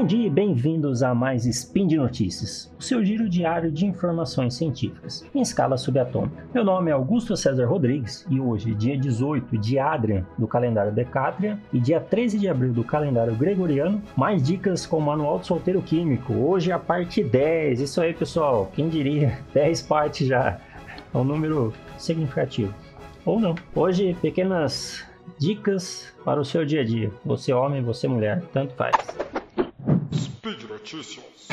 Bom dia e bem-vindos a mais Spin de Notícias, o seu giro diário de informações científicas, em escala subatômica. Meu nome é Augusto César Rodrigues e hoje, dia 18 de Adrian do calendário Decátria e dia 13 de abril do calendário Gregoriano, mais dicas com o Manual do Solteiro Químico. Hoje é a parte 10, isso aí pessoal, quem diria, 10 partes já, é um número significativo. Ou não. Hoje, pequenas dicas para o seu dia a dia. Você homem, você mulher, tanto faz. Speed Notícias.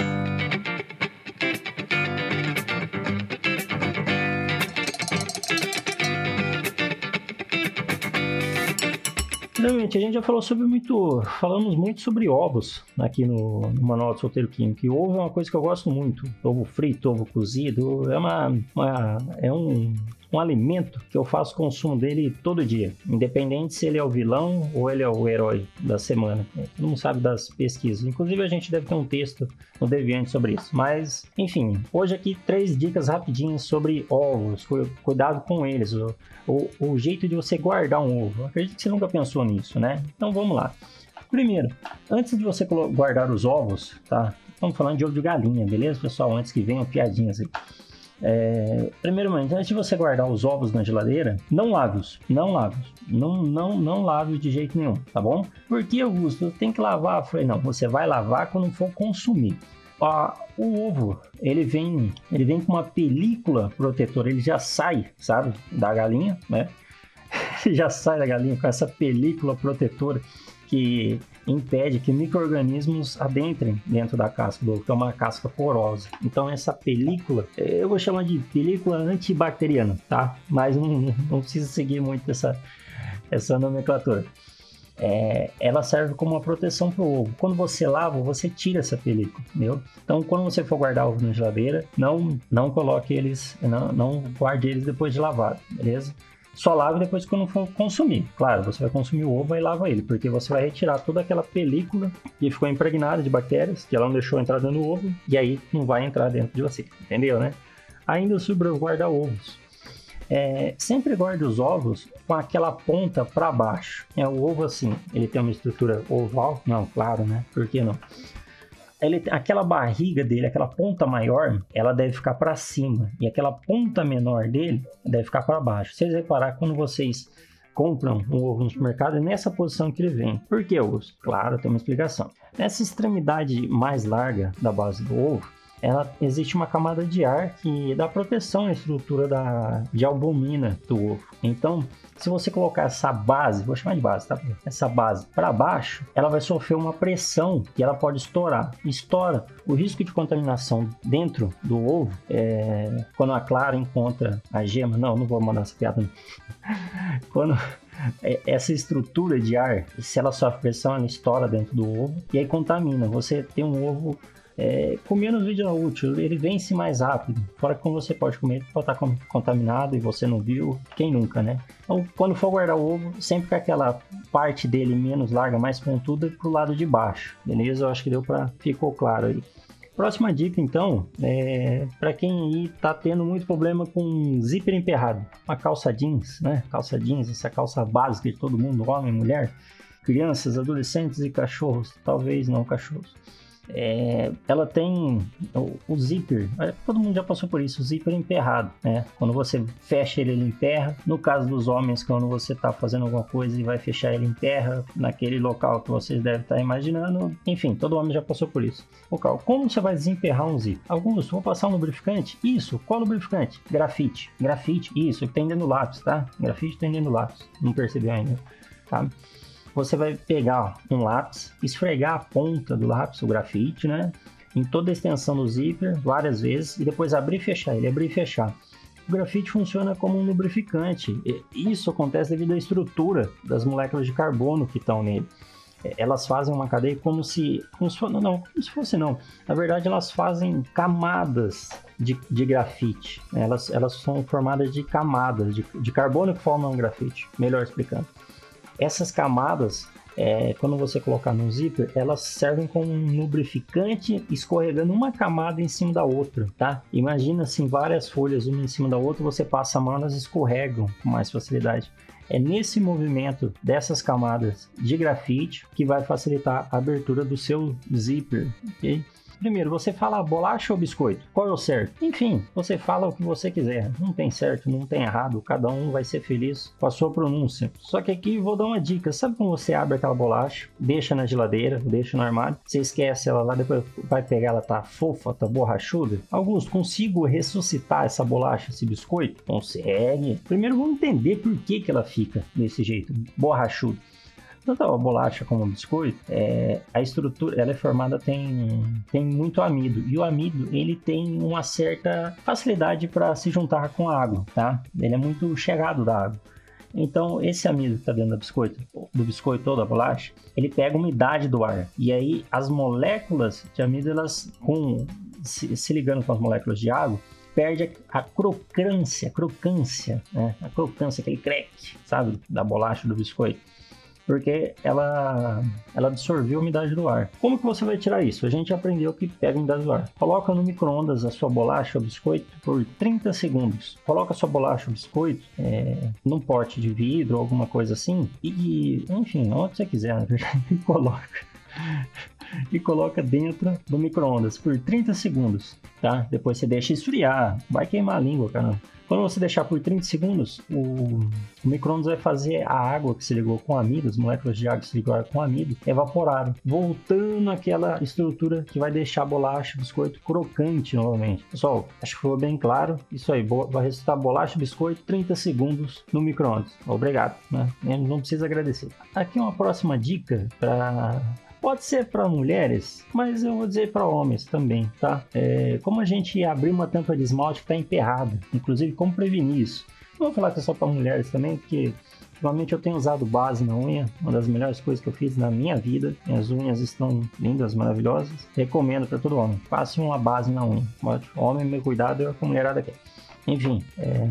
Primeiramente, a gente já falou sobre muito. Falamos muito sobre ovos aqui no, no Manual do Solteiro Químico. E ovo é uma coisa que eu gosto muito. Ovo frito, ovo cozido. É uma. uma é um, um alimento que eu faço consumo dele todo dia, independente se ele é o vilão ou ele é o herói da semana. Todo mundo sabe das pesquisas. Inclusive, a gente deve ter um texto no Deviante sobre isso. Mas, enfim, hoje aqui três dicas rapidinhas sobre ovos. Cuidado com eles. O, o, o jeito de você guardar um ovo. acredito que você nunca pensou nisso, né? Então vamos lá. Primeiro, antes de você guardar os ovos, tá? Estamos falando de ovo de galinha, beleza, pessoal? Antes que venham piadinhas aí. É, primeiramente, antes de você guardar os ovos na geladeira, não lave-os. Não lave-os. Não, não, não lave de jeito nenhum, tá bom? Porque, Augusto, tem que lavar. Falei, não, você vai lavar quando for consumir. Ah, o ovo, ele vem, ele vem com uma película protetora, ele já sai, sabe, da galinha, né? já sai da galinha com essa película protetora que impede que micro-organismos adentrem dentro da casca do ovo, que é uma casca porosa. Então essa película, eu vou chamar de película antibacteriana, tá? Mas não, não precisa seguir muito essa, essa nomenclatura. É, ela serve como uma proteção para o ovo. Quando você lava, você tira essa película, entendeu? Então, quando você for guardar ovo na geladeira, não, não coloque eles, não, não guarde eles depois de lavado, beleza? Só lave depois quando for consumir. Claro, você vai consumir o ovo e lava ele, porque você vai retirar toda aquela película que ficou impregnada de bactérias, que ela não deixou entrar dentro do ovo, e aí não vai entrar dentro de você, entendeu, né? Ainda sobre o guarda-ovos. É, sempre guarde os ovos com aquela ponta para baixo. É o ovo assim, ele tem uma estrutura oval? Não, claro, né? Por que não? Ele, aquela barriga dele, aquela ponta maior, ela deve ficar para cima e aquela ponta menor dele deve ficar para baixo. Vocês reparar quando vocês compram um ovo no supermercado é nessa posição que ele vem. Por que, Augusto? Claro, tem uma explicação. Nessa extremidade mais larga da base do ovo, ela existe uma camada de ar que dá proteção à estrutura da, de albumina do ovo. Então, se você colocar essa base, vou chamar de base, tá? Essa base para baixo, ela vai sofrer uma pressão e ela pode estourar. Estoura. O risco de contaminação dentro do ovo, é, quando a clara encontra a gema, não, não vou mandar essa piada. Não. quando é, essa estrutura de ar, se ela sofre pressão, ela estoura dentro do ovo e aí contamina. Você tem um ovo é, com menos vida útil, ele vence mais rápido. Fora que como você pode comer, pode estar contaminado e você não viu, quem nunca, né? Então, quando for guardar o ovo, sempre com aquela parte dele menos larga, mais pontuda, pro lado de baixo, beleza? Eu acho que deu para ficou claro aí. Próxima dica, então, é para quem está tendo muito problema com zíper emperrado. Uma calça jeans, né? Calça jeans, essa calça básica de todo mundo, homem, mulher, crianças, adolescentes e cachorros. Talvez não cachorros. É, ela tem o, o, zíper, é, todo mundo já passou por isso, o zíper emperrado, né? Quando você fecha ele, ele emperra. No caso dos homens, quando você está fazendo alguma coisa e vai fechar ele emperra naquele local que vocês devem estar tá imaginando. Enfim, todo homem já passou por isso. Local, como você vai desemperrar um zíper? Alguns, vou passar um lubrificante? Isso, qual lubrificante? Grafite. Grafite, isso, que tem dentro do lápis, tá? Grafite tem dentro do lápis, não percebeu ainda, tá? Você vai pegar um lápis, esfregar a ponta do lápis, o grafite, né? Em toda a extensão do zíper, várias vezes, e depois abrir e fechar ele, abrir e fechar. O grafite funciona como um lubrificante. Isso acontece devido à estrutura das moléculas de carbono que estão nele. É, elas fazem uma cadeia como se, como se não, como se fosse não. Na verdade, elas fazem camadas de, de grafite. Elas, elas são formadas de camadas de, de carbono que formam um grafite. Melhor explicando essas camadas é, quando você colocar no zíper, elas servem como um lubrificante escorregando uma camada em cima da outra, tá? Imagina assim, várias folhas uma em cima da outra, você passa a mão, elas escorregam com mais facilidade. É nesse movimento dessas camadas de grafite que vai facilitar a abertura do seu zíper, ok? Primeiro, você fala bolacha ou biscoito? Qual é o certo? Enfim, você fala o que você quiser. Não tem certo, não tem errado. Cada um vai ser feliz com a sua pronúncia. Só que aqui vou dar uma dica. Sabe como você abre aquela bolacha, deixa na geladeira, deixa no armário, você esquece ela lá, depois vai pegar ela, tá fofa, tá borrachuda? Augusto, consigo ressuscitar essa bolacha, esse biscoito? Consegue. Primeiro vamos entender por que, que ela fica desse jeito, borrachuda tanto a bolacha como o biscoito, é, a estrutura ela é formada tem, tem muito amido e o amido ele tem uma certa facilidade para se juntar com a água, tá? Ele é muito chegado da água. Então, esse amido que está dentro do biscoito, do biscoito ou da bolacha, ele pega a umidade do ar. E aí, as moléculas de amido, elas, com, se, se ligando com as moléculas de água, perde a, crocância, crocância, né? A crocância, aquele crack, sabe? Da bolacha, do biscoito porque ela, ela absorveu a umidade do ar. Como que você vai tirar isso? A gente aprendeu que pega a umidade do ar. Coloca no micro-ondas a sua bolacha ou biscoito por 30 segundos. Coloca a sua bolacha ou biscoito é, num pote de vidro ou alguma coisa assim e, enfim, onde você quiser, na verdade, coloca. E coloca dentro do micro-ondas por 30 segundos, tá? Depois você deixa esfriar, vai queimar a língua, cara. Quando você deixar por 30 segundos, o, o micro-ondas vai fazer a água que se ligou com amido, as moléculas de água que se ligaram com amido, evaporarem, voltando àquela estrutura que vai deixar a bolacha, biscoito crocante novamente. Pessoal, acho que ficou bem claro. Isso aí, vai ressuscitar bolacha, biscoito, 30 segundos no micro-ondas. Obrigado, né? Não precisa agradecer. Aqui uma próxima dica para Pode ser para mulheres, mas eu vou dizer para homens também, tá? É, como a gente abrir uma tampa de esmalte que está emperrada, inclusive como prevenir isso? Não vou falar que é só para mulheres também, porque Ultimamente eu tenho usado base na unha, uma das melhores coisas que eu fiz na minha vida. Minhas unhas estão lindas, maravilhosas. Recomendo para todo homem. Passe uma base na unha. Homem, meu cuidado é com a mulherada aqui. Enfim, é...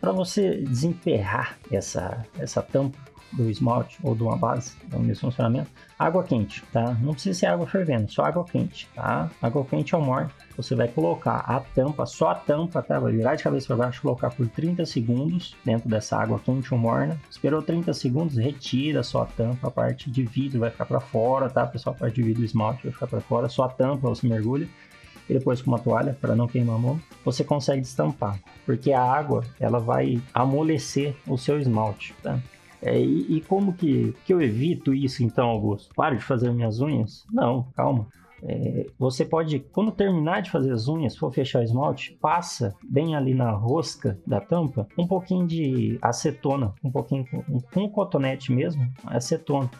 para você desemperrar essa, essa tampa, do esmalte ou de uma base, do mesmo funcionamento, água quente, tá? Não precisa ser água fervendo, só água quente, tá? Água quente ao morno, você vai colocar a tampa, só a tampa, tá? Vai virar de cabeça para baixo, colocar por 30 segundos dentro dessa água quente ou morna. Esperou 30 segundos, retira só a tampa, a parte de vidro vai ficar para fora, tá? Pessoal, a parte de vidro do esmalte vai ficar para fora, só a tampa você mergulha e depois com uma toalha para não queimar a mão, você consegue destampar, porque a água ela vai amolecer o seu esmalte, tá? É, e, e, como que, que eu evito isso então, Augusto? Paro de fazer minhas unhas? Não, calma. É, você pode, quando terminar de fazer as unhas, for fechar o esmalte, passa bem ali na rosca da tampa um pouquinho de acetona, um pouquinho com um cotonete mesmo, acetona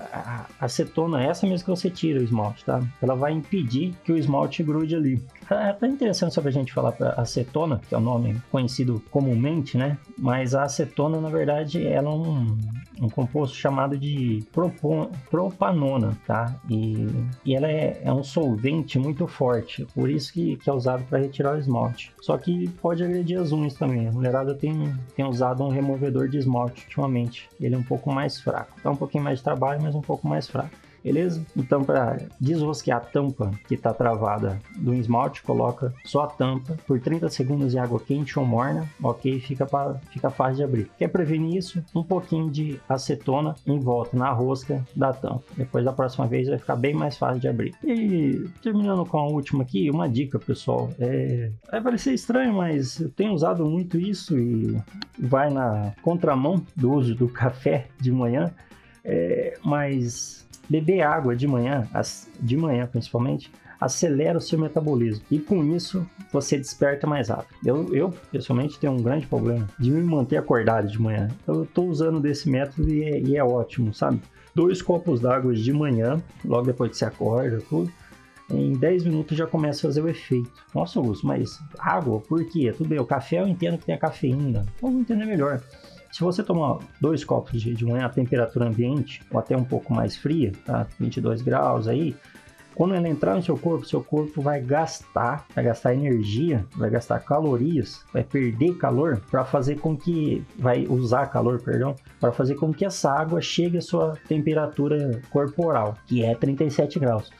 a acetona, essa mesmo que você tira o esmalte, tá? Ela vai impedir que o esmalte grude ali. É até interessante só pra gente falar para acetona, que é o nome conhecido comumente, né? Mas a acetona, na verdade, ela é um, um composto chamado de propon, propanona, tá? E, e ela é, é, um solvente muito forte, por isso que, que é usado para retirar o esmalte. Só que pode agredir as unhas também. A mulherada tem, tem usado um removedor de esmalte ultimamente. Ele é um pouco mais fraco. Dá um pouquinho mais de trabalho, mas um pouco mais fraco beleza? Então, para desrosquear a tampa que está travada do esmalte, coloca só a tampa por 30 segundos em água quente ou morna, ok? Fica, pra, fica fácil de abrir. Quer prevenir isso? Um pouquinho de acetona em volta, na rosca da tampa. Depois da próxima vez vai ficar bem mais fácil de abrir. E terminando com a última aqui, uma dica, pessoal. É... Vai parecer estranho, mas eu tenho usado muito isso e vai na contramão do uso do café de manhã. É, mas beber água de manhã, de manhã principalmente, acelera o seu metabolismo e com isso você desperta mais rápido. Eu, eu pessoalmente tenho um grande problema de me manter acordado de manhã. Eu estou usando desse método e é, e é ótimo, sabe? Dois copos d'água de manhã, logo depois que você acorda, tudo. Em 10 minutos já começa a fazer o efeito. Nossa, Augusto, mas água, por quê? Tudo bem, o café eu entendo que tem a cafeína. Vamos entender melhor. Se você tomar dois copos de, de manhã a temperatura ambiente, ou até um pouco mais fria, tá? 22 graus aí, quando ela entrar no seu corpo, seu corpo vai gastar, vai gastar energia, vai gastar calorias, vai perder calor para fazer com que vai usar calor, perdão, para fazer com que essa água chegue à sua temperatura corporal, que é 37 graus.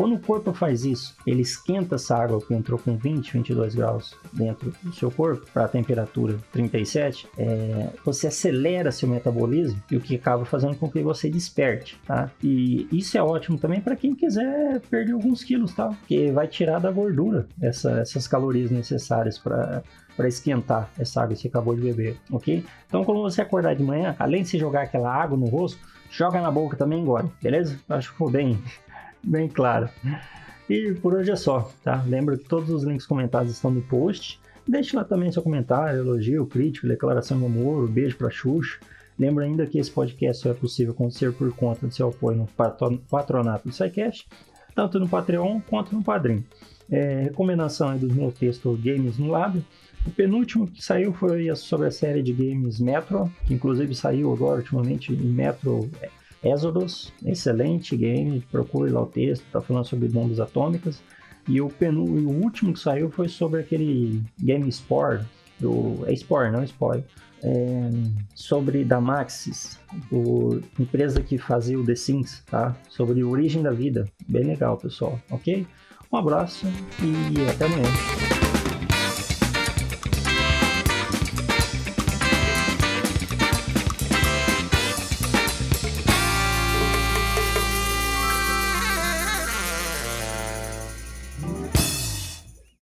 Quando o corpo faz isso, ele esquenta essa água que entrou com 20, 22 graus dentro do seu corpo para a temperatura 37, é, você acelera seu metabolismo e o que acaba fazendo com que você desperte, tá? E isso é ótimo também para quem quiser perder alguns quilos, tá? Porque vai tirar da gordura essa, essas calorias necessárias para para esquentar essa água que você acabou de beber, ok? Então, quando você acordar de manhã, além de você jogar aquela água no rosto, joga na boca também engole, beleza? Acho que ficou bem, bem claro. E por hoje é só, tá? Lembra que todos os links comentados estão no post. Deixe lá também seu comentário, elogio, crítico, declaração de amor, beijo pra Xuxa. Lembra ainda que esse podcast só é possível acontecer por conta do seu apoio no patronato do SciCast, tanto no Patreon quanto no Padrim. É, recomendação dos meus textos Games no Lab. O penúltimo que saiu foi sobre a série de games Metro, que inclusive saiu agora ultimamente em Metro Exodus, excelente game, procure lá o texto, está falando sobre bombas atômicas. E o, penu, o último que saiu foi sobre aquele Game Spore, do, é Spore, não Spoil, é, sobre da Maxis, a empresa que fazia o The Sims, tá? Sobre a origem da vida. Bem legal, pessoal, ok? Um abraço e até amanhã.